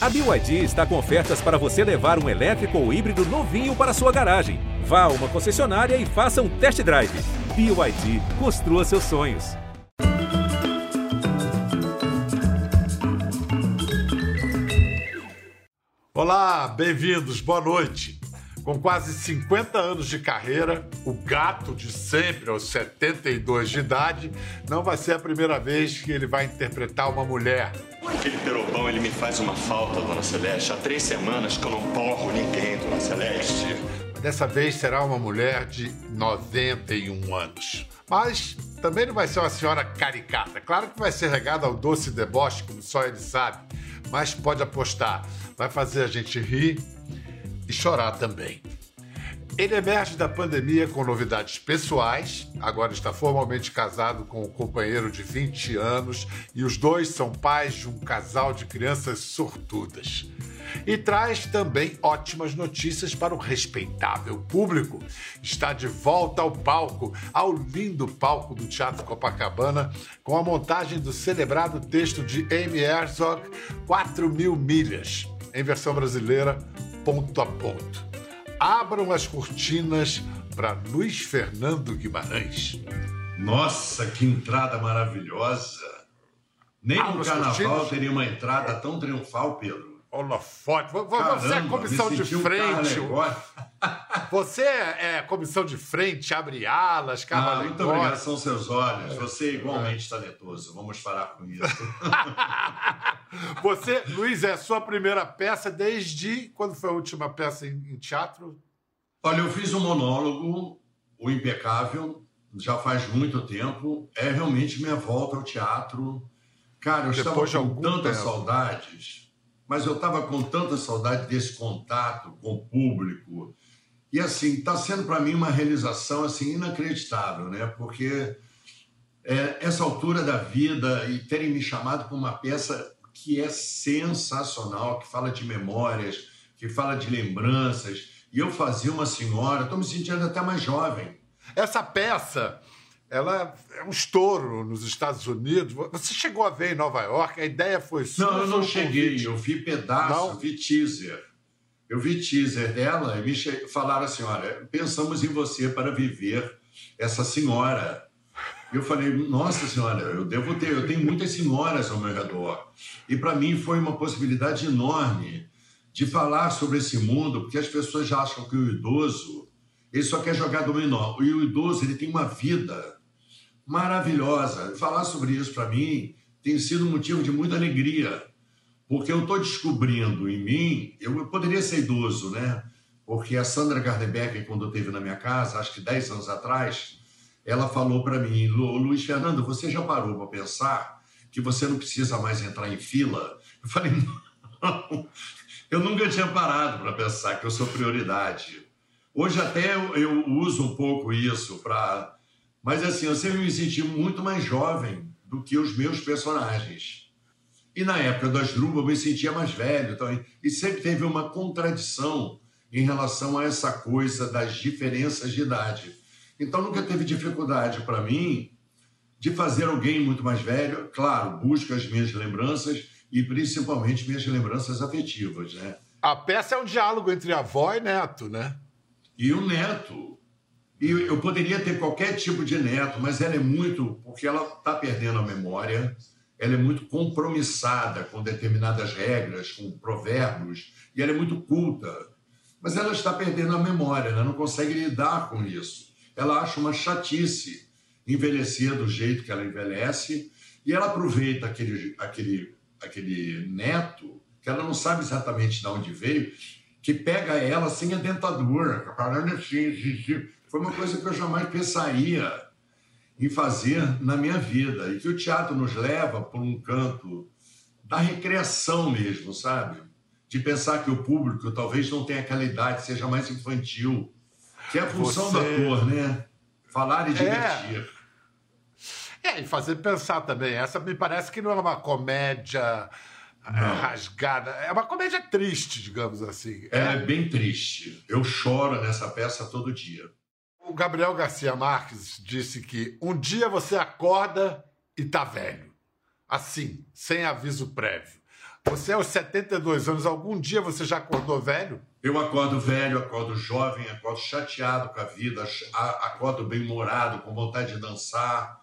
A BYD está com ofertas para você levar um elétrico ou híbrido novinho para sua garagem. Vá a uma concessionária e faça um test drive. BYD, construa seus sonhos. Olá, bem-vindos, boa noite. Com quase 50 anos de carreira, o gato de sempre, aos 72 de idade, não vai ser a primeira vez que ele vai interpretar uma mulher. Aquele perobão, ele me faz uma falta, Dona Celeste. Há três semanas que eu não porro ninguém, Dona Celeste. Dessa vez será uma mulher de 91 anos. Mas também não vai ser uma senhora caricata. Claro que vai ser regada ao doce deboche, como só ele sabe. Mas pode apostar, vai fazer a gente rir e chorar também. Ele emerge da pandemia com novidades pessoais, agora está formalmente casado com um companheiro de 20 anos e os dois são pais de um casal de crianças sortudas. E traz também ótimas notícias para o respeitável público. Está de volta ao palco, ao lindo palco do Teatro Copacabana, com a montagem do celebrado texto de Amy Herzog, 4 mil milhas, em versão brasileira, ponto a ponto. Abram as cortinas para Luiz Fernando Guimarães. Nossa, que entrada maravilhosa! Nem Abra no carnaval teria uma entrada tão triunfal, Pedro. Holofote. Vo- vo- Você é comissão de frente. Você é comissão de frente, abre alas, carro Ah, muito obrigado, são seus olhos. Você é igualmente talentoso. Vamos parar com isso. Você, Luiz, é a sua primeira peça desde quando foi a última peça em, teatro? Olha, eu fiz um monólogo, o Impecável, já faz muito tempo. É realmente minha volta ao teatro. Cara, eu Depois de estava com tantas tempo. saudades, mas eu estava com tanta saudade desse contato com o público. E assim, está sendo para mim uma realização assim inacreditável, né? Porque é, essa altura da vida e terem me chamado para uma peça que é sensacional, que fala de memórias, que fala de lembranças. E eu fazia uma senhora, estou me sentindo até mais jovem. Essa peça, ela é um estouro nos Estados Unidos. Você chegou a ver em Nova York? A ideia foi sua? Não, eu não cheguei, convite? eu vi pedaço, Não? vi teaser. Eu vi teaser dela e me che... falaram assim: olha, pensamos em você para viver essa senhora. E eu falei, nossa senhora, eu devo ter, eu tenho muitas senhoras ao meu redor. E para mim foi uma possibilidade enorme de falar sobre esse mundo, porque as pessoas já acham que o idoso, ele só quer jogar dominó. E o idoso, ele tem uma vida maravilhosa. Falar sobre isso para mim tem sido motivo de muita alegria, porque eu estou descobrindo em mim, eu poderia ser idoso, né? Porque a Sandra Gardebecker, quando eu esteve na minha casa, acho que 10 anos atrás, ela falou para mim, "Lu- Luiz Fernando, você já parou para pensar que você não precisa mais entrar em fila? Eu falei, não, eu nunca tinha parado para pensar que eu sou prioridade. Hoje até eu, eu uso um pouco isso para... Mas assim, eu sempre me senti muito mais jovem do que os meus personagens. E na época das Druba eu me sentia mais velho também. E sempre teve uma contradição em relação a essa coisa das diferenças de idade. Então nunca teve dificuldade para mim de fazer alguém muito mais velho. Claro, busco as minhas lembranças e principalmente minhas lembranças afetivas, né? A peça é um diálogo entre avó e neto, né? E o neto. E eu poderia ter qualquer tipo de neto, mas ela é muito. Porque ela está perdendo a memória, ela é muito compromissada com determinadas regras, com provérbios, e ela é muito culta. Mas ela está perdendo a memória, ela não consegue lidar com isso. Ela acha uma chatice envelhecer do jeito que ela envelhece, e ela aproveita aquele, aquele, aquele neto, que ela não sabe exatamente de onde veio, que pega ela sem a dentadura, falando assim, assim, assim. Foi uma coisa que eu jamais pensaria em fazer na minha vida. E que o teatro nos leva por um canto da recreação mesmo, sabe? De pensar que o público talvez não tenha aquela idade, seja mais infantil. Que é a função Você- do ator, né? Falar e divertir. É, e fazer pensar também. Essa me parece que não é uma comédia é, rasgada. É uma comédia triste, digamos assim. Ela é bem triste. Eu choro nessa peça todo dia. O Gabriel Garcia Marques disse que um dia você acorda e tá velho. Assim, sem aviso prévio. Você aos 72 anos, algum dia você já acordou velho? Eu acordo velho, acordo jovem, acordo chateado com a vida, acordo bem-humorado, com vontade de dançar.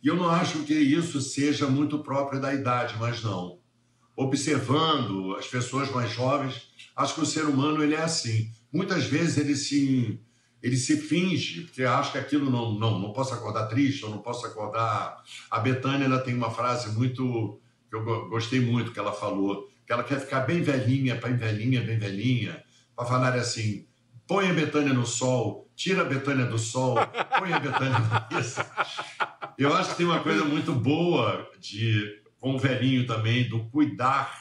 E eu não acho que isso seja muito próprio da idade, mas não. Observando as pessoas mais jovens, acho que o ser humano ele é assim. Muitas vezes ele se ele se finge, porque acha que aquilo não, não, não posso acordar triste, ou não posso acordar. A Betânia ela tem uma frase muito que eu gostei muito que ela falou, que ela quer ficar bem velhinha, bem velhinha, bem velhinha, para falar assim: põe a Betânia no sol, tira a Betânia do sol, põe a Betânia. Isso. Eu acho que tem uma coisa muito boa de com o velhinho também, do cuidar,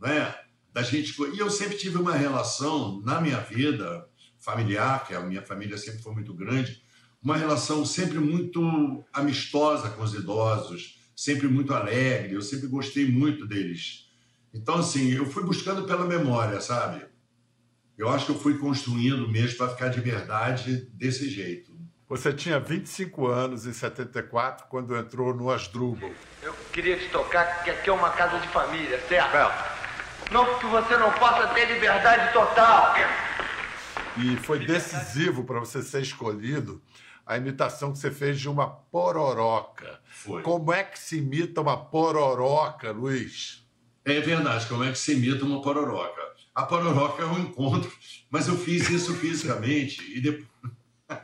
né? Da gente. E eu sempre tive uma relação na minha vida familiar, que a minha família sempre foi muito grande, uma relação sempre muito amistosa com os idosos, sempre muito alegre, eu sempre gostei muito deles. Então, assim, eu fui buscando pela memória, sabe? Eu acho que eu fui construindo mesmo para ficar de verdade desse jeito. Você tinha 25 anos em 74 quando entrou no Asdrubal. Eu queria te tocar que aqui é uma casa de família, certo? Não que você não possa ter liberdade total. E foi decisivo para você ser escolhido a imitação que você fez de uma pororoca. Foi. Como é que se imita uma pororoca, Luiz? É verdade, como é que se imita uma pororoca? A pororoca é um encontro, mas eu fiz isso fisicamente e depois.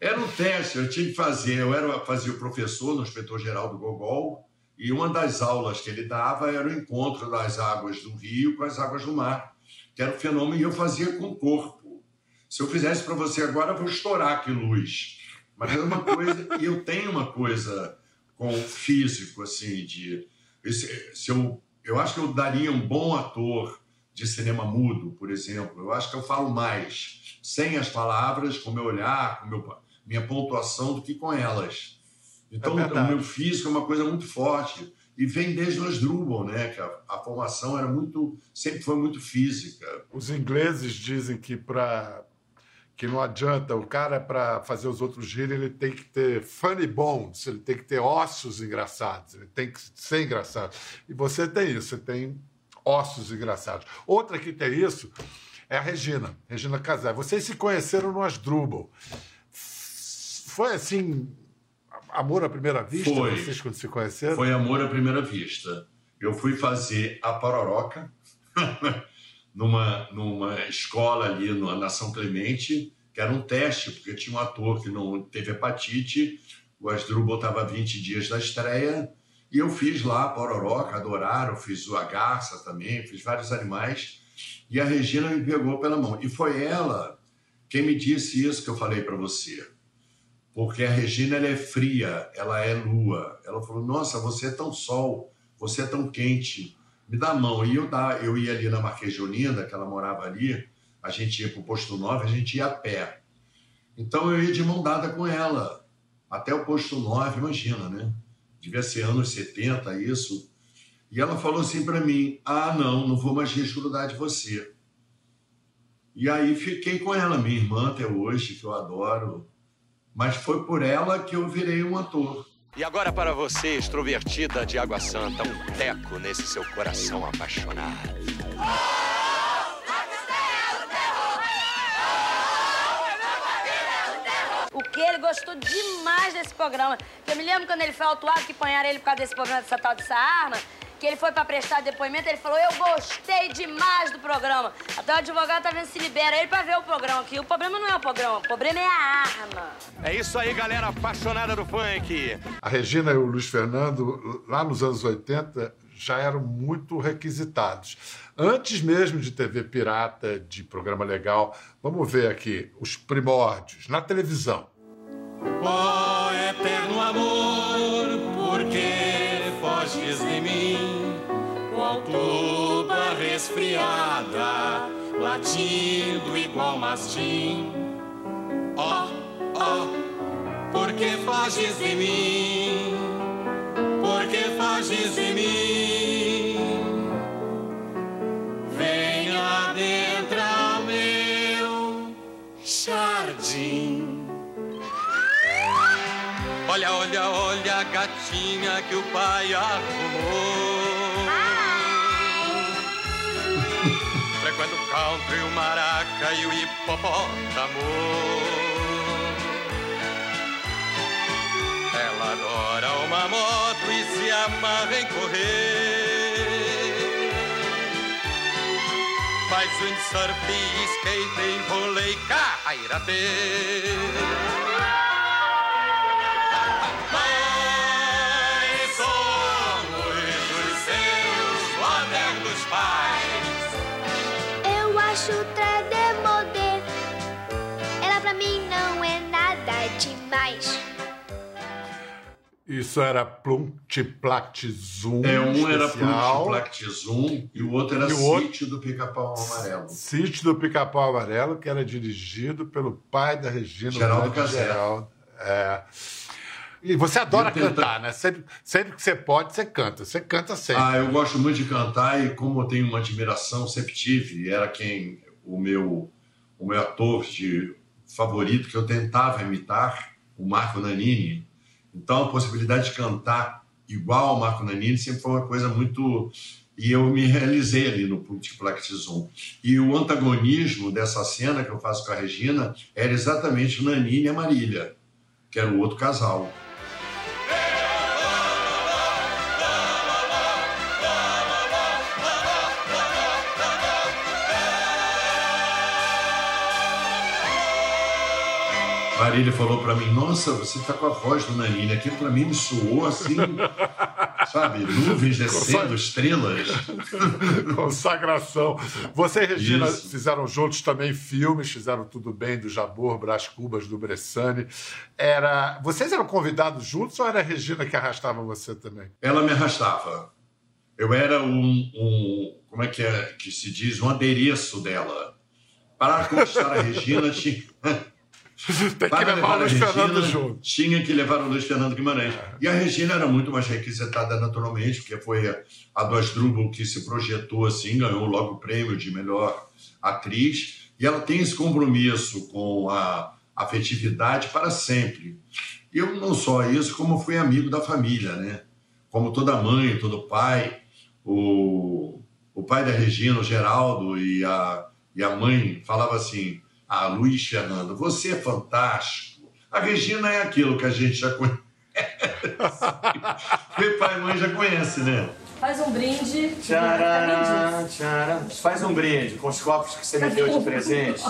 era um teste, eu tinha que fazer. Eu era fazia o professor no inspetor geral do Gogol e uma das aulas que ele dava era o encontro das águas do rio com as águas do mar que era o fenômeno, e eu fazia com o corpo. Se eu fizesse para você agora, eu vou estourar aqui luz. Mas é uma coisa, e eu tenho uma coisa com o físico, assim, de. Se eu, eu acho que eu daria um bom ator de cinema mudo, por exemplo. Eu acho que eu falo mais sem as palavras, com meu olhar, com meu, minha pontuação, do que com elas. Então, é o meu físico é uma coisa muito forte e vem desde o Asdrubal, né? Que a, a, formação era muito, sempre foi muito física. Os ingleses dizem que para que não adianta o cara para fazer os outros rirem, ele tem que ter funny bones, ele tem que ter ossos engraçados, ele tem que ser engraçado. E você tem isso, você tem ossos engraçados. Outra que tem isso é a Regina, Regina Casé. Vocês se conheceram no Asdrubal. Foi assim amor à primeira vista, foi, vocês quando se conheceram? Foi amor à primeira vista. Eu fui fazer a Pororoca numa, numa escola ali na São Clemente, que era um teste, porque tinha um ator que não teve hepatite, o Asdrubal estava 20 dias da estreia, e eu fiz lá a Pororoca, adoraram, fiz a garça também, fiz vários animais, e a Regina me pegou pela mão. E foi ela quem me disse isso que eu falei para você porque a Regina ela é fria, ela é lua. Ela falou: Nossa, você é tão sol, você é tão quente, me dá a mão. E eu, eu ia ali na Marquês de Olinda, que ela morava ali, a gente ia para o posto 9, a gente ia a pé. Então eu ia de mão dada com ela, até o posto 9, imagina, né? Devia ser anos 70, isso. E ela falou assim para mim: Ah, não, não vou mais desgrudar de você. E aí fiquei com ela, minha irmã até hoje, que eu adoro mas foi por ela que eu virei um ator. E agora para você, extrovertida de Água Santa, um teco nesse seu coração apaixonado. O que ele gostou demais desse programa. Eu me lembro quando ele foi autuado que ponharam ele por causa desse programa dessa tal dessa arma que ele foi para prestar depoimento, ele falou: Eu gostei demais do programa. Até o advogado tá vendo se libera ele para ver o programa aqui. O problema não é o programa, o problema é a arma. É isso aí, galera apaixonada do funk. A Regina e o Luiz Fernando, lá nos anos 80, já eram muito requisitados. Antes mesmo de TV pirata, de programa legal, vamos ver aqui os primórdios na televisão. Ó oh, eterno amor, por que foges de mim? tuba resfriada, latindo igual mastim. Ó, oh, ó, oh, por que fages de mim? Por que fages de mim? Gatinha que o pai arrumou. Frequento o country, o maraca e o hipopótamo. Ela adora uma moto e se amarra em correr. Faz windsurf, skate vôlei, karatê. Mas acho. Ela pra mim não é nada demais. Isso era Plumtiplact Zoom. É, um era especial. Plumtiplact Zoom e o outro era E o outro- Sítio do Pica-Pau Amarelo. Sítio do Pica-Pau Amarelo, que era dirigido pelo pai da Regina, Geraldo Cazé. Geraldo. É. E você adora cantar, né? Sempre, sempre que você pode, você canta. Você canta sempre. Ah, eu gosto muito de cantar e como eu tenho uma admiração, sempre tive, era quem o meu o meu ator de favorito que eu tentava imitar, o Marco Nanini. Então a possibilidade de cantar igual ao Marco Nanini sempre foi uma coisa muito e eu me realizei ali no Multiplex Zoom. E o antagonismo dessa cena que eu faço com a Regina era exatamente o Nanini e a Marília, que era o outro casal. Marília falou pra mim: Nossa, você tá com a voz do Nanini. Aquilo pra mim me soou assim, sabe? Nuvens descendo, estrelas. Consagração. Você e Regina Isso. fizeram juntos também filmes, fizeram Tudo Bem do Jabor, Brás Cubas do Bressani. Era... Vocês eram convidados juntos ou era a Regina que arrastava você também? Ela me arrastava. Eu era um, um- como é que é que se diz, um adereço dela. Para conquistar a Regina, tinha, Tem que levar o Luiz Fernando junto. tinha que levar o Luiz Fernando Guimarães. E a Regina era muito mais requisitada naturalmente, porque foi a, a do Asdrubal que se projetou assim, ganhou logo o prêmio de melhor atriz. E ela tem esse compromisso com a afetividade para sempre. Eu não só isso, como fui amigo da família, né? Como toda mãe, todo pai, o, o pai da Regina, o Geraldo, e a, e a mãe falava assim: Ah, Luiz Fernando, você é fantástico. A Regina é aquilo que a gente já conhece. Meu pai e mãe já conhece, né? Faz um brinde. Tcharam, tcharam. Faz um brinde com os copos que você me deu de presente.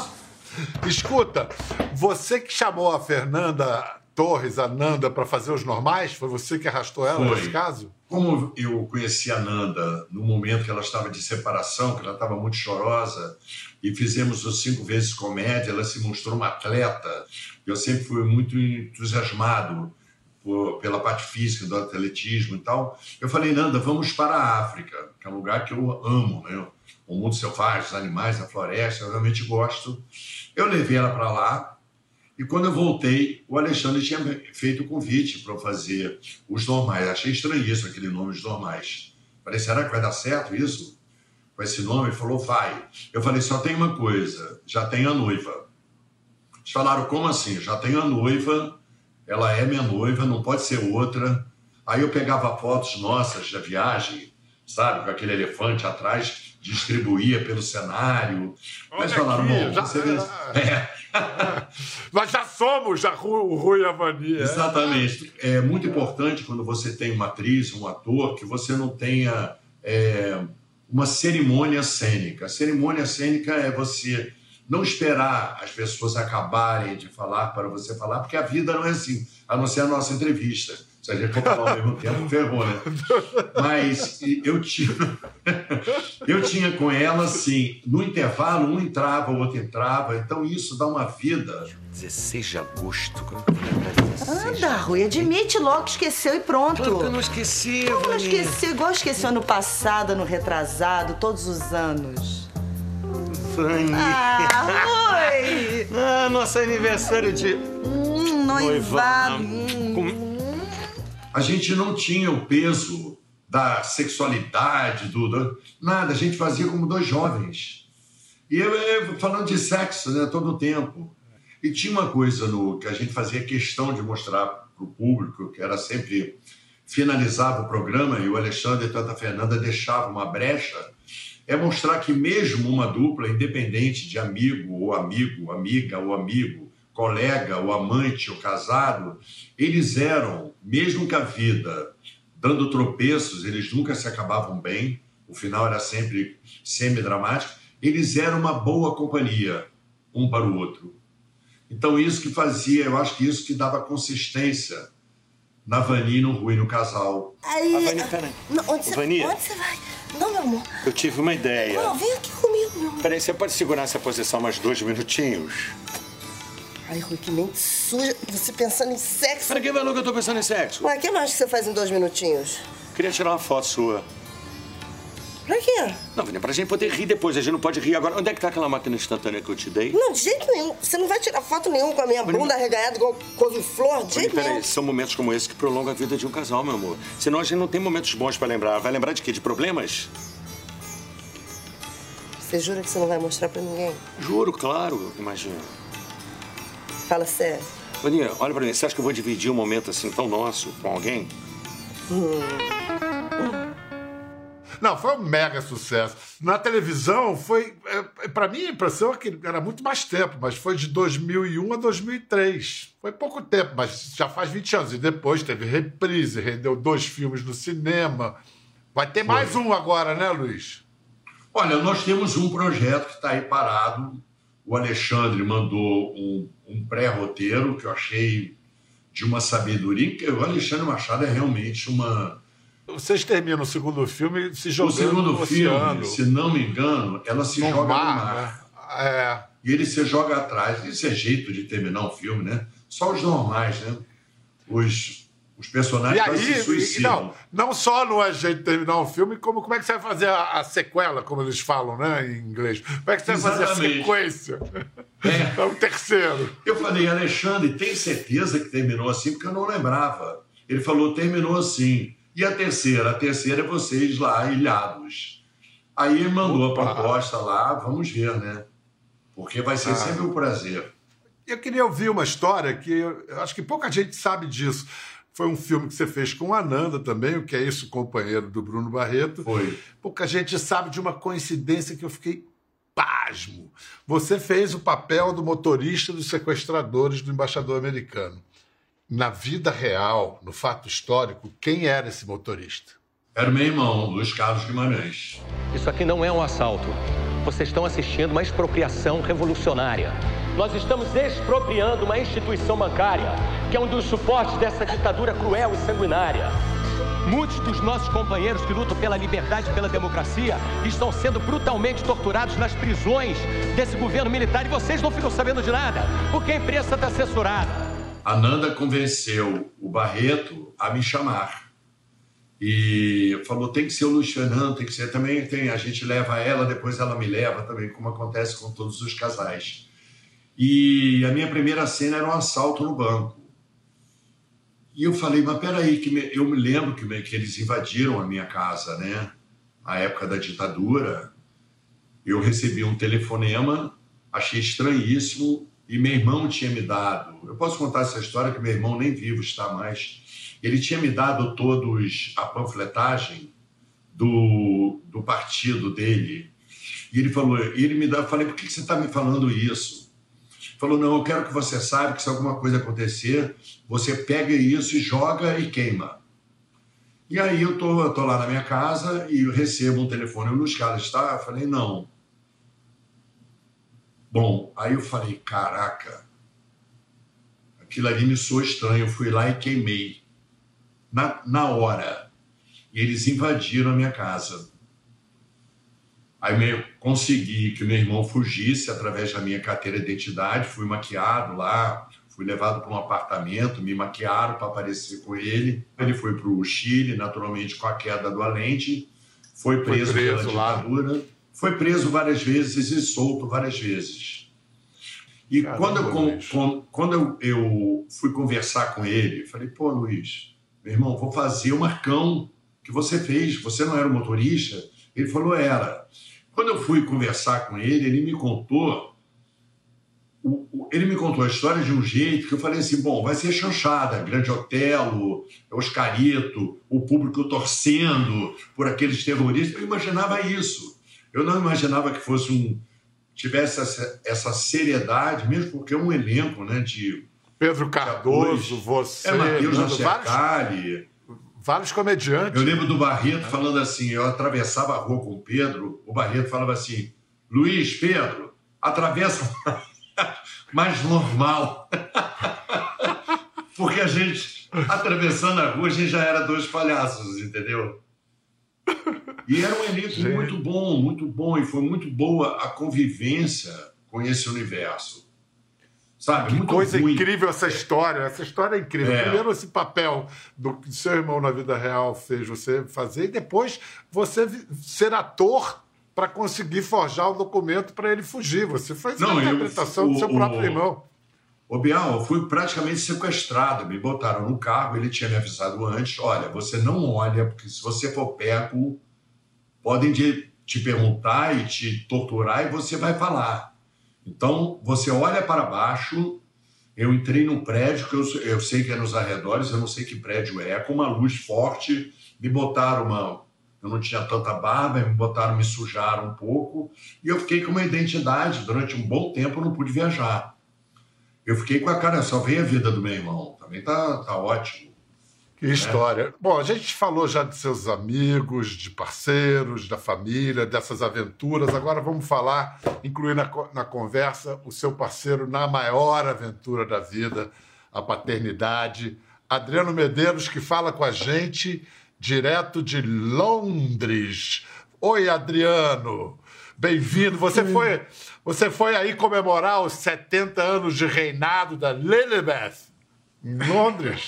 Escuta, você que chamou a Fernanda Torres, a Nanda, para fazer os normais, foi você que arrastou ela Foi. nesse caso? Como eu conheci a Nanda no momento que ela estava de separação, que ela estava muito chorosa, e fizemos os cinco vezes comédia, ela se mostrou uma atleta. Eu sempre fui muito entusiasmado por- pela parte física do atletismo e tal. Eu falei, Nanda, vamos para a África, que é um lugar que eu amo, né? O mundo selvagem, os animais, a floresta, eu realmente gosto. Eu levei ela para lá, e quando eu voltei, o Alexandre tinha feito o convite para eu fazer os normais. Achei estranhíssimo aquele nome, os normais. Falei, será que vai dar certo isso? Com esse nome? Falou, vai. Eu falei, só tem uma coisa, já tem a noiva. Eles falaram, como assim? Já tem a noiva, ela é minha noiva, não pode ser outra. Aí eu pegava fotos nossas da viagem, sabe, com aquele elefante atrás, distribuía pelo cenário. Mas Olha falaram, aqui, bom, já- você vê... É. Nós já somos já o Rui e a Vani. é? Exatamente. É muito importante quando você tem uma atriz, um ator, que você não tenha é, uma cerimônia cênica. A cerimônia cênica é você não esperar as pessoas acabarem de falar para você falar, porque a vida não é assim, a não ser a nossa entrevista. Se a gente for falar ao mesmo tempo, ferrou, né? Mas eu tinha, eu tinha com ela, assim, no intervalo, um entrava, o outro entrava, então isso dá uma vida 16 de agosto. Anda, Rui, admite logo que esqueceu e pronto. Claro que eu não esqueci, Como não Vani. esqueceu? Igual esqueceu ano passado, ano retrasado, todos os anos. Vani. Ah, Rui! Ah, nosso aniversário de. Hum, noivado. Hum. A gente não tinha o peso da sexualidade, do, do- nada. A gente fazia como dois jovens. E eu, eu falando de sexo, né, todo o tempo. E tinha uma coisa no que a gente fazia questão de mostrar para o público, que era sempre finalizava o programa e o Alexandre e tanto a Fernanda deixavam uma brecha é mostrar que mesmo uma dupla, independente de amigo ou amigo, amiga ou amigo, colega ou amante ou casado, eles eram, mesmo que a vida dando tropeços, eles nunca se acabavam bem, o final era sempre semi-dramático, eles eram uma boa companhia, um para o outro. Então, isso que fazia, eu acho que isso que dava consistência na Vani, no Rui, no casal. Aí. Ah, Vani, peraí. Não, onde, você, Vani. onde você vai? Não, meu amor. Eu tive uma ideia. Não, vem aqui comigo, meu amor. Peraí, você pode segurar essa posição mais dois minutinhos? Ai, Rui, que mente suja. Você pensando em sexo. Para que valor que eu tô pensando em sexo? Ué, o que mais que você faz em dois minutinhos? Queria tirar uma foto sua. Pra quê? Não, Vânia, pra gente poder rir depois. A gente não pode rir agora. Onde é que tá aquela máquina instantânea que eu te dei? Não, de jeito nenhum. Você não vai tirar foto nenhuma com a minha bunda arreganhada igual couve-flor, de Vânia, jeito nenhum. peraí, são momentos como esse que prolongam a vida de um casal, meu amor. Senão a gente não tem momentos bons pra lembrar. Vai lembrar de quê? De problemas? Você jura que você não vai mostrar pra ninguém? Juro, claro, imagina. Fala sério. Vânia, olha pra mim. Você acha que eu vou dividir um momento assim tão nosso com alguém? Não, foi um mega sucesso. Na televisão foi, é, para mim a impressão é que era muito mais tempo, mas foi de 2001 a 2003. Foi pouco tempo, mas já faz 20 anos. E depois teve reprise, rendeu dois filmes no cinema. Vai ter mais um agora, né, Luiz? Olha, nós temos um projeto que está aí parado. O Alexandre mandou um, um pré-roteiro que eu achei de uma sabedoria. que O Alexandre Machado é realmente uma. Vocês terminam o segundo filme se O jogando segundo no filme, oceano. se não me engano, ela se No joga mar, no mar. né? É. E ele se joga atrás. Isso é jeito de terminar um filme, né? Só os normais, né? Os, os personagens E aí, se e- suicidam. não, não só não é jeito de terminar um filme, como, como é que você vai fazer a, a sequela, como eles falam, né, em inglês? Como é que você vai fazer a Exatamente. sequência? É. o terceiro. Eu falei, Alexandre, tem certeza que terminou assim? Porque eu não lembrava. Ele falou, terminou assim. E a terceira? A terceira é vocês lá, ilhados. Aí ele mandou Opa. a proposta lá, vamos ver, né? Porque vai ser Ah. sempre um prazer. Eu queria ouvir uma história que eu acho que pouca gente sabe disso. Foi um filme que você fez com a Ananda também, o que é isso, companheiro do Bruno Barreto. Foi. Pouca gente sabe de uma coincidência que eu fiquei pasmo. Você fez o papel do motorista dos sequestradores do embaixador americano. Na vida real, no fato histórico, quem era esse motorista? Era meu irmão, Luiz Carlos Guimarães. Isso aqui não é um assalto. Vocês estão assistindo uma expropriação revolucionária. Nós estamos expropriando uma instituição bancária, que é um dos suportes dessa ditadura cruel e sanguinária. Muitos dos nossos companheiros que lutam pela liberdade e pela democracia estão sendo brutalmente torturados nas prisões desse governo militar e vocês não ficam sabendo de nada, porque a imprensa está censurada. A Nanda convenceu o Barreto a me chamar. E falou: tem que ser o Fernando, tem que ser também. Tem, a gente leva ela, depois ela me leva também, como acontece com todos os casais. E a minha primeira cena era um assalto no banco. E eu falei: mas peraí, que me- eu me lembro que, me- que eles invadiram a minha casa, né? Na época da ditadura. Eu recebi um telefonema, achei estranhíssimo, e meu irmão tinha me dado. Eu posso contar essa história que meu irmão nem vivo está mais. Ele tinha me dado todos a panfletagem do, do partido dele. E ele falou, ele me dá, eu falei, por que você está me falando isso? Falou, não, eu quero que você saiba que se alguma coisa acontecer, você pega isso e joga e queima. E aí eu tô, eu tô lá na minha casa e eu recebo um telefone. O Luiz Carlos está? Eu falei, não. Bom, aí eu falei, caraca, aquilo ali me soou estranho. Eu fui lá e queimei. Na, na hora. E eles invadiram a minha casa. Aí eu consegui que o meu irmão fugisse através da minha carteira de identidade. Fui maquiado lá, fui levado para um apartamento, me maquiaram para aparecer com ele. Ele foi para o Chile, naturalmente com a queda do Allende. Foi Foi preso, preso pela ditadura. Foi preso várias vezes e solto várias vezes. E Caramba, quando, eu, Luiz. quando eu fui conversar com ele, falei, pô, Luiz, meu irmão, vou fazer o marcão que você fez. Você não era o motorista? Ele falou, era. Quando eu fui conversar com ele, ele me contou. o- o- Ele me contou a história de um jeito que eu falei assim: bom, vai ser chanchada, Grande Otelo, Oscarito, o público torcendo por aqueles terroristas. Eu imaginava isso. Eu não imaginava que fosse um tivesse essa, essa seriedade, mesmo porque é um elenco, né, de Pedro Cardoso, você, é Matheus Nando, Nacercali, vários comediantes. Eu lembro do Barreto falando assim, eu atravessava a rua com o Pedro, o Barreto falava assim, Luiz, Pedro, atravessa mais normal. Porque a gente, atravessando a rua, a gente já era dois palhaços, entendeu? E era um elenco muito bom, muito bom, e foi muito boa a convivência com esse universo. Sabe? Que muito coisa ruim. incrível essa história. Essa história é incrível. É. Primeiro, esse papel do que seu irmão na vida real fez você fazer, e depois você ser ator para conseguir forjar o documento para ele fugir. Você fez Não, uma eu- interpretação do o- seu o- próprio irmão. Ô, Bial, eu fui praticamente sequestrado. Me botaram no carro, ele tinha me avisado antes: olha, você não olha, porque se você for pego, podem te, te perguntar e te torturar e você vai falar. Então, você olha para baixo. Eu entrei num prédio que eu, eu sei que é nos arredores, eu não sei que prédio é, com uma luz forte. Me botaram uma. Eu não tinha tanta barba, me botaram, me sujaram um pouco. E eu fiquei com uma identidade. Durante um bom tempo, eu não pude viajar. Eu fiquei com a cara, só veio a vida do meu irmão. Também tá, tá ótimo. História. Bom, a gente falou já de seus amigos, de parceiros, da família, dessas aventuras. Agora vamos falar, incluir na, na conversa o seu parceiro na maior aventura da vida, a paternidade. Adriano Medeiros, que fala com a gente direto de Londres. Oi, Adriano. Bem-vindo. Você foi, você foi aí comemorar os 70 anos de reinado da Lilibeth em Londres.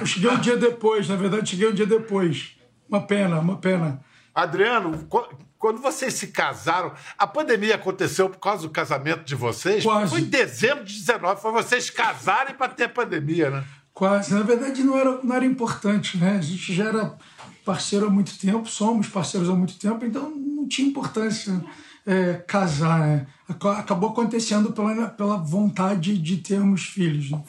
Eu cheguei um dia depois, na verdade, cheguei um dia depois. Uma pena, uma pena. Adriano, qu- quando vocês se casaram, a pandemia aconteceu por causa do casamento de vocês? Quase. Foi em dezembro de 19, foi vocês casarem para ter pandemia, né? Quase. Na verdade, não era, não era importante, né? A gente já era parceiro há muito tempo, somos parceiros há muito tempo, então não tinha importância é, casar, né? Aca- Acabou acontecendo pela, pela vontade de termos filhos, né?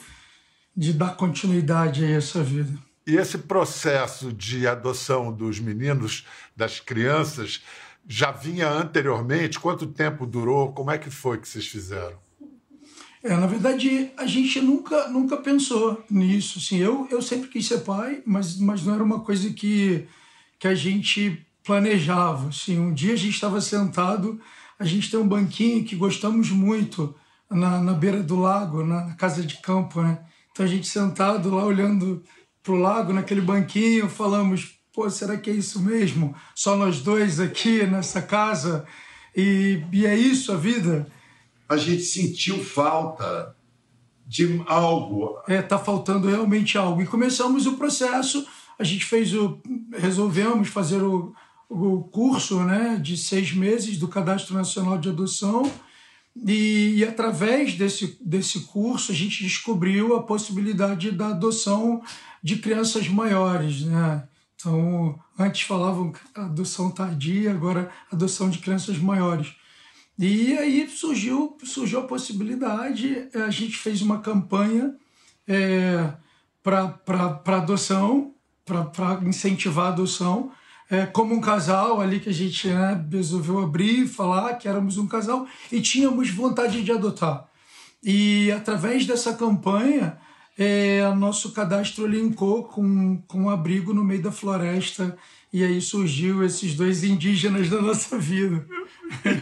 De dar continuidade a essa vida. E esse processo de adoção dos meninos, das crianças, já vinha anteriormente? Quanto tempo durou? Como é que foi que vocês fizeram? É, na verdade, a gente nunca, nunca pensou nisso. Assim, eu, eu sempre quis ser pai, mas, mas não era uma coisa que, que a gente planejava. Assim, um dia a gente estava sentado, a gente tem um banquinho que gostamos muito na, na beira do lago, na, na casa de campo, né? Então a gente sentado lá olhando pro lago, naquele banquinho, falamos, pô, será que é isso mesmo? Só nós dois aqui nessa casa? E, e é isso a vida? A gente sentiu falta de algo. É, tá faltando realmente algo. E começamos o processo, a gente fez o. resolvemos fazer o, o curso né, de seis meses do Cadastro Nacional de Adoção. E, e através desse, desse curso a gente descobriu a possibilidade da adoção de crianças maiores, né? Então, antes falavam adoção tardia, agora adoção de crianças maiores. E aí surgiu, surgiu a possibilidade, eh, a gente fez uma campanha é, para adoção, para incentivar a adoção, é, como um casal ali que a gente né, resolveu abrir, falar que éramos um casal e tínhamos vontade de adotar. E através dessa campanha, é, nosso cadastro linkou com, com um abrigo no meio da floresta e aí surgiu esses dois indígenas da nossa vida.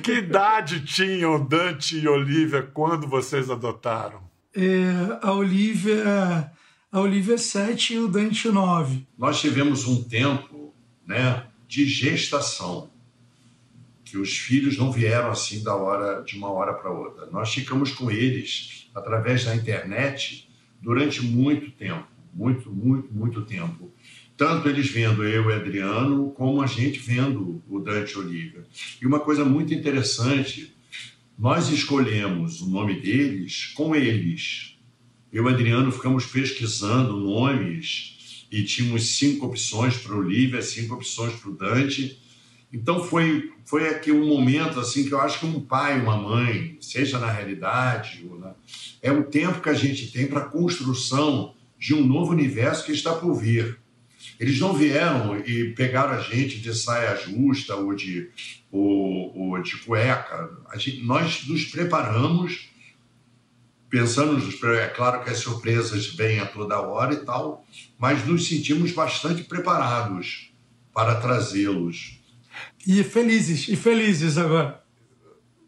Que idade tinham Dante e Olivia quando vocês adotaram? É, a Olivia a Olivia 7 e o Dante 9. Nós tivemos um tempo né, de gestação, que os filhos não vieram assim da hora de uma hora para outra. Nós ficamos com eles através da internet durante muito tempo, muito, muito, muito tempo. Tanto eles vendo eu e Adriano, como a gente vendo o Dante Olivia. E uma coisa muito interessante, nós escolhemos o nome deles com eles. Eu e Adriano ficamos pesquisando nomes e tínhamos cinco opções para o Olivia, cinco opções para o Dante. Então foi foi aqui um momento assim que eu acho que um pai, uma mãe, seja na realidade, ou na... é o tempo que a gente tem para a construção de um novo universo que está por vir. Eles não vieram e pegaram a gente de saia justa ou de, ou, ou de cueca. Gente, nós nos preparamos, pensando nos. É claro que as surpresas vêm a toda hora e tal, mas nos sentimos bastante preparados para trazê-los. E felizes, e felizes agora.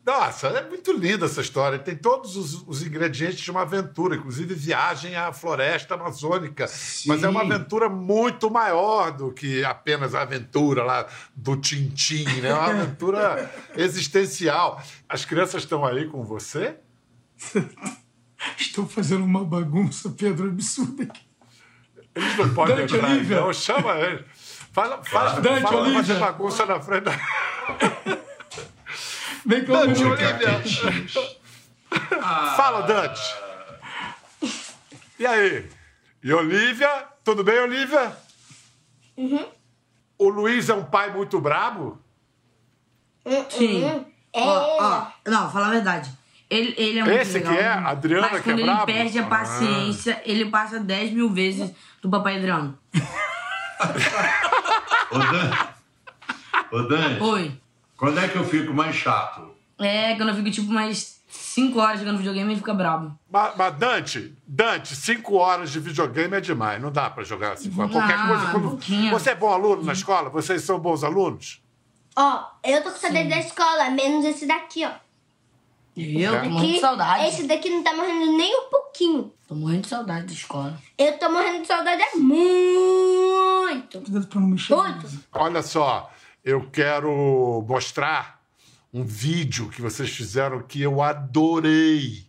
Nossa, é muito linda essa história. Tem todos os, os, ingredientes de uma aventura, inclusive viagem à floresta amazônica. Sim. Mas é uma aventura muito maior do que apenas a aventura lá do Tintim, né? É uma aventura existencial. As crianças estão aí com você? Estou fazendo uma bagunça, Pedro, absurda aqui. Eles não podem Dante entrar, Olivia. não. Chama eles. Fala, faz, Dante fala Olivia. bagunça na frente da... Vem com Dante, Olivia. Fala, Dante. E aí? E Olivia? Tudo bem, Olivia? Uhum. O Luiz é um pai muito brabo? Sim. É. Ó, ó, não, fala a verdade. Ele, ele é muito Esse legal. que é? Adriana Mas que é quando ele brabo? perde a Ah. paciência, ele passa 10 mil vezes do papai Adriano. Ô, Dante. Ô, Dante. Oi. Quando é que eu fico mais chato? É, quando eu fico tipo mais 5 horas jogando videogame, ele fica brabo. Mas, mas, Dante, Dante, cinco horas de videogame é demais. Não dá pra jogar assim. Qualquer Ah, coisa. Quando... Você é bom aluno na escola? Vocês são bons alunos? Ó, eu tô com saudade da escola, menos esse daqui, ó. Eu tô Aqui, morrendo de saudade. Esse daqui não tá morrendo nem um pouquinho. Tô morrendo de saudade da escola. Eu tô morrendo de saudade é muito. Cuidado pra não mexer. Muito. Olha só, eu quero mostrar um vídeo que vocês fizeram que eu adorei.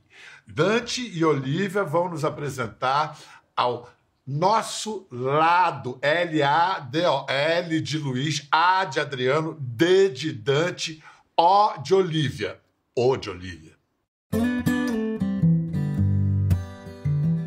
Dante e Olivia vão nos apresentar ao nosso lado. L-A-D-O. L de Luiz, A de Adriano, D de Dante, O de Olivia. O de Olivia.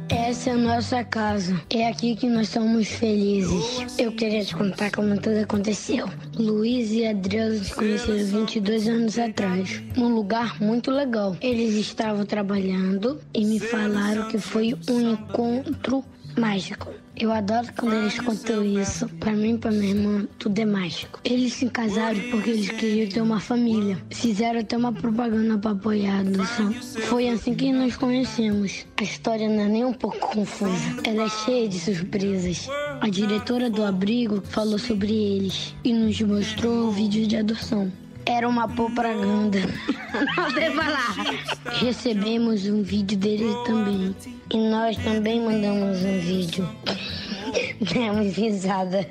Essa é a nossa casa. É aqui que nós somos felizes. Eu queria te contar como tudo aconteceu. Luiz e Adriano se conheceram 22 anos atrás, num lugar muito legal. Eles estavam trabalhando e me falaram que foi um encontro mágico. Eu adoro quando eles contam isso. Pra mim pra minha irmã, tudo é mágico. Eles se casaram porque eles queriam ter uma família. Fizeram até uma propaganda pra apoiar a adoção. Foi assim que nos conhecemos. A história não é nem um pouco confusa. Ela é cheia de surpresas. A diretora do abrigo falou sobre eles e nos mostrou o vídeo de adoção. Era uma propaganda. Não sei falar. Recebemos um vídeo deles também. E nós também mandamos um vídeo. Demos risada.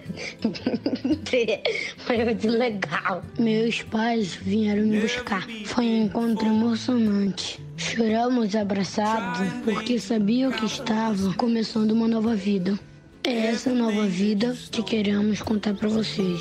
Foi muito legal. Meus pais vieram me buscar. Foi um encontro emocionante. Choramos abraçados porque sabiam que estava começando uma nova vida. É essa nova vida que queremos contar para vocês.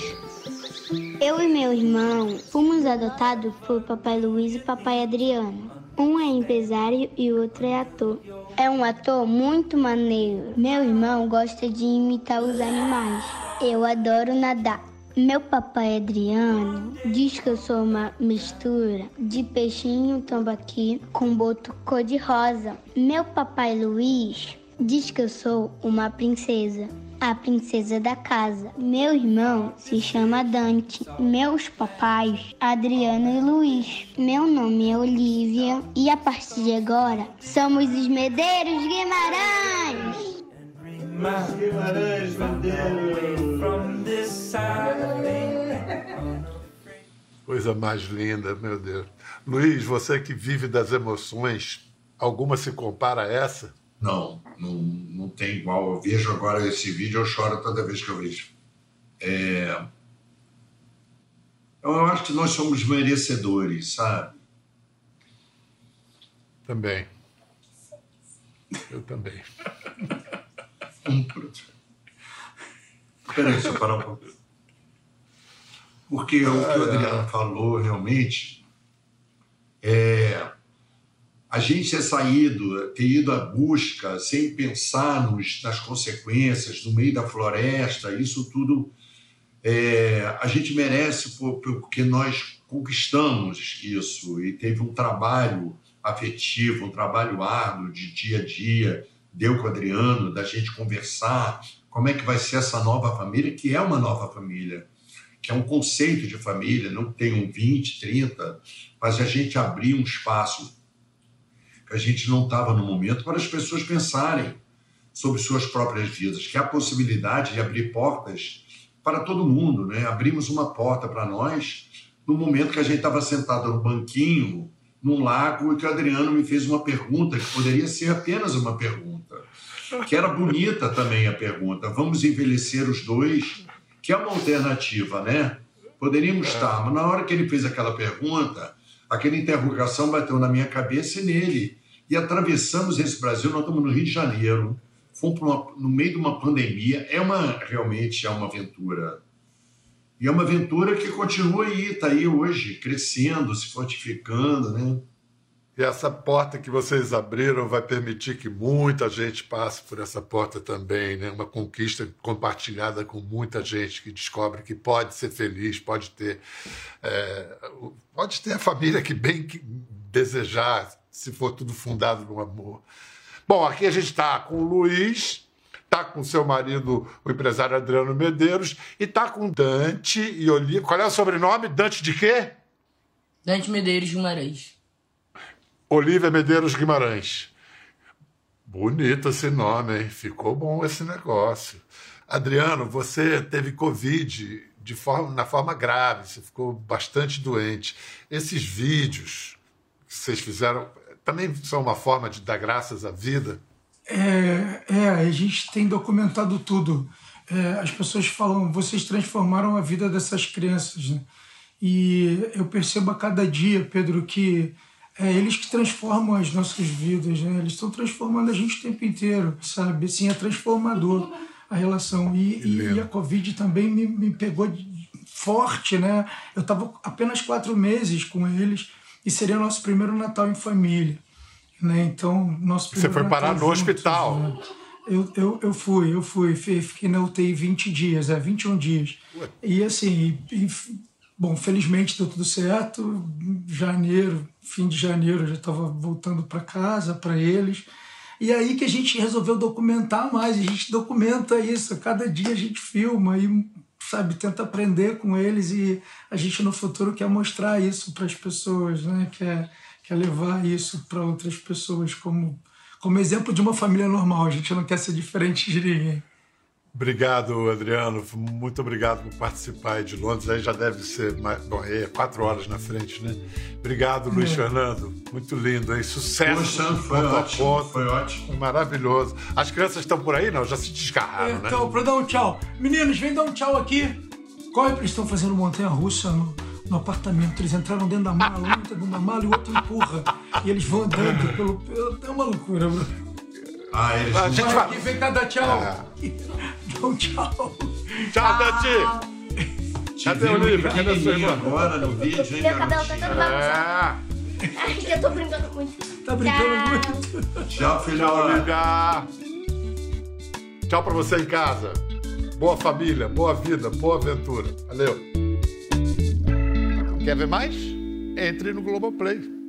Eu e meu irmão fomos adotados por Papai Luiz e Papai Adriano. Um é empresário e o outro é ator. É um ator muito maneiro. Meu irmão gosta de imitar os animais. Eu adoro nadar. Meu papai Adriano diz que eu sou uma mistura de peixinho tambaqui com boto cor-de-rosa. Meu papai Luiz diz que eu sou uma princesa, a princesa da casa. Meu irmão se chama Dante. Meus papais, Adriano e Luiz. Meu nome é Olivia e a partir de agora somos os Medeiros Guimarães. Coisa mais linda, meu Deus. Luiz, você que vive das emoções, alguma se compara a essa? Não, não, não tem igual. Eu vejo agora esse vídeo, eu choro toda vez que eu vejo. É... Eu acho que nós somos merecedores, sabe? Também. Eu também. Peraí, deixa eu parar um pouco. Porque o que o Adriano falou realmente é a gente ter saído, ter ido à busca sem pensar nos, nas consequências, no meio da floresta, isso tudo é, a gente merece por- porque nós conquistamos isso. E teve um trabalho afetivo, um trabalho árduo de dia a dia, deu com o Adriano, da gente conversar, como é que vai ser essa nova família, que é uma nova família, que é um conceito de família, não tem um 20, 30, mas a gente abrir um espaço a gente não estava no momento para as pessoas pensarem sobre suas próprias vidas, que é a possibilidade de abrir portas para todo mundo, né? Abrimos uma porta para nós no momento que a gente estava sentado no banquinho, num lago, e que o Adriano me fez uma pergunta que poderia ser apenas uma pergunta, que era bonita também a pergunta. Vamos envelhecer os dois? Que é uma alternativa, né? Poderíamos estar, mas na hora que ele fez aquela pergunta, aquela interrogação bateu na minha cabeça e nele. E atravessamos esse Brasil, nós estamos no Rio de Janeiro, fomos uma, no meio de uma pandemia, é uma realmente é uma aventura. E é uma aventura que continua aí, está aí hoje, crescendo, se fortificando, né? E essa porta que vocês abriram vai permitir que muita gente passe por essa porta também, né? Uma conquista compartilhada com muita gente que descobre que pode ser feliz, pode ter, é, pode ter a família que bem desejar, se for tudo fundado no amor. Bom, aqui a gente está com o Luiz, está com seu marido, o empresário Adriano Medeiros, e está com Dante e Olivia. Qual é o sobrenome? Dante de quê? Dante Medeiros Guimarães. Olivia Medeiros Guimarães. Bonito esse nome, hein? Ficou bom esse negócio. Adriano, você teve Covid de forma, na forma grave, você ficou bastante doente. Esses vídeos que vocês fizeram também são uma forma de dar graças à vida? É, é a gente tem documentado tudo. É, as pessoas falam, vocês transformaram a vida dessas crianças. Né? E eu percebo a cada dia, Pedro, que é eles que transformam as nossas vidas, né? Eles estão transformando a gente o tempo inteiro, sabe? Assim, é transformador a relação. E, e, e a Covid também me, me pegou forte, né? Eu estava apenas quatro meses com eles e seria nosso primeiro Natal em família. Né? Então, nosso Você foi Natal parar no juntos, hospital. né? Eu, eu, eu fui, eu fui, fiquei na UTI 20 dias, é, 21 dias. E assim, e, bom, felizmente deu tudo certo. Janeiro, fim de janeiro, eu já estava voltando para casa, para eles. E aí que a gente resolveu documentar mais, a gente documenta isso, cada dia a gente filma e sabe, tenta aprender com eles e a gente no futuro quer mostrar isso para as pessoas, né? Quer, quer levar isso para outras pessoas como, como exemplo de uma família normal. A gente não quer ser diferente de ninguém. Obrigado, Adriano. Muito obrigado por participar aí de Londres. Aí já deve ser mais, bom, aí é quatro horas na frente, né? Obrigado, Luiz É. Fernando. Muito lindo, hein? Sucesso. Poxa, foi ponto ótimo, ponto. foi ótimo. Maravilhoso. As crianças estão por aí, não? Já se descarraram, né? Então, para dar um tchau. Meninos, vem dar um tchau aqui. Corre, eles estão fazendo montanha-russa no, no apartamento. Eles entraram dentro da mala, um entra dentro da mala e o outro empurra. E eles vão andando pelo... pelo- É uma loucura, bro. Ah, eles A gente vai vem cá dar tchau. Dá um tchau. Tchau, Dante. Cadê o livro? Cadê a sua irmã? agora no vídeo, hein, Meu cabelo tá todo bagunçado. É. Ai, que eu tô brincando muito. Tá brincando muito. Tchau, filha. Tchau, Olivia. Tchau pra você em casa. Boa família, boa vida, boa aventura. Valeu. Quer ver mais? Entre no Globoplay.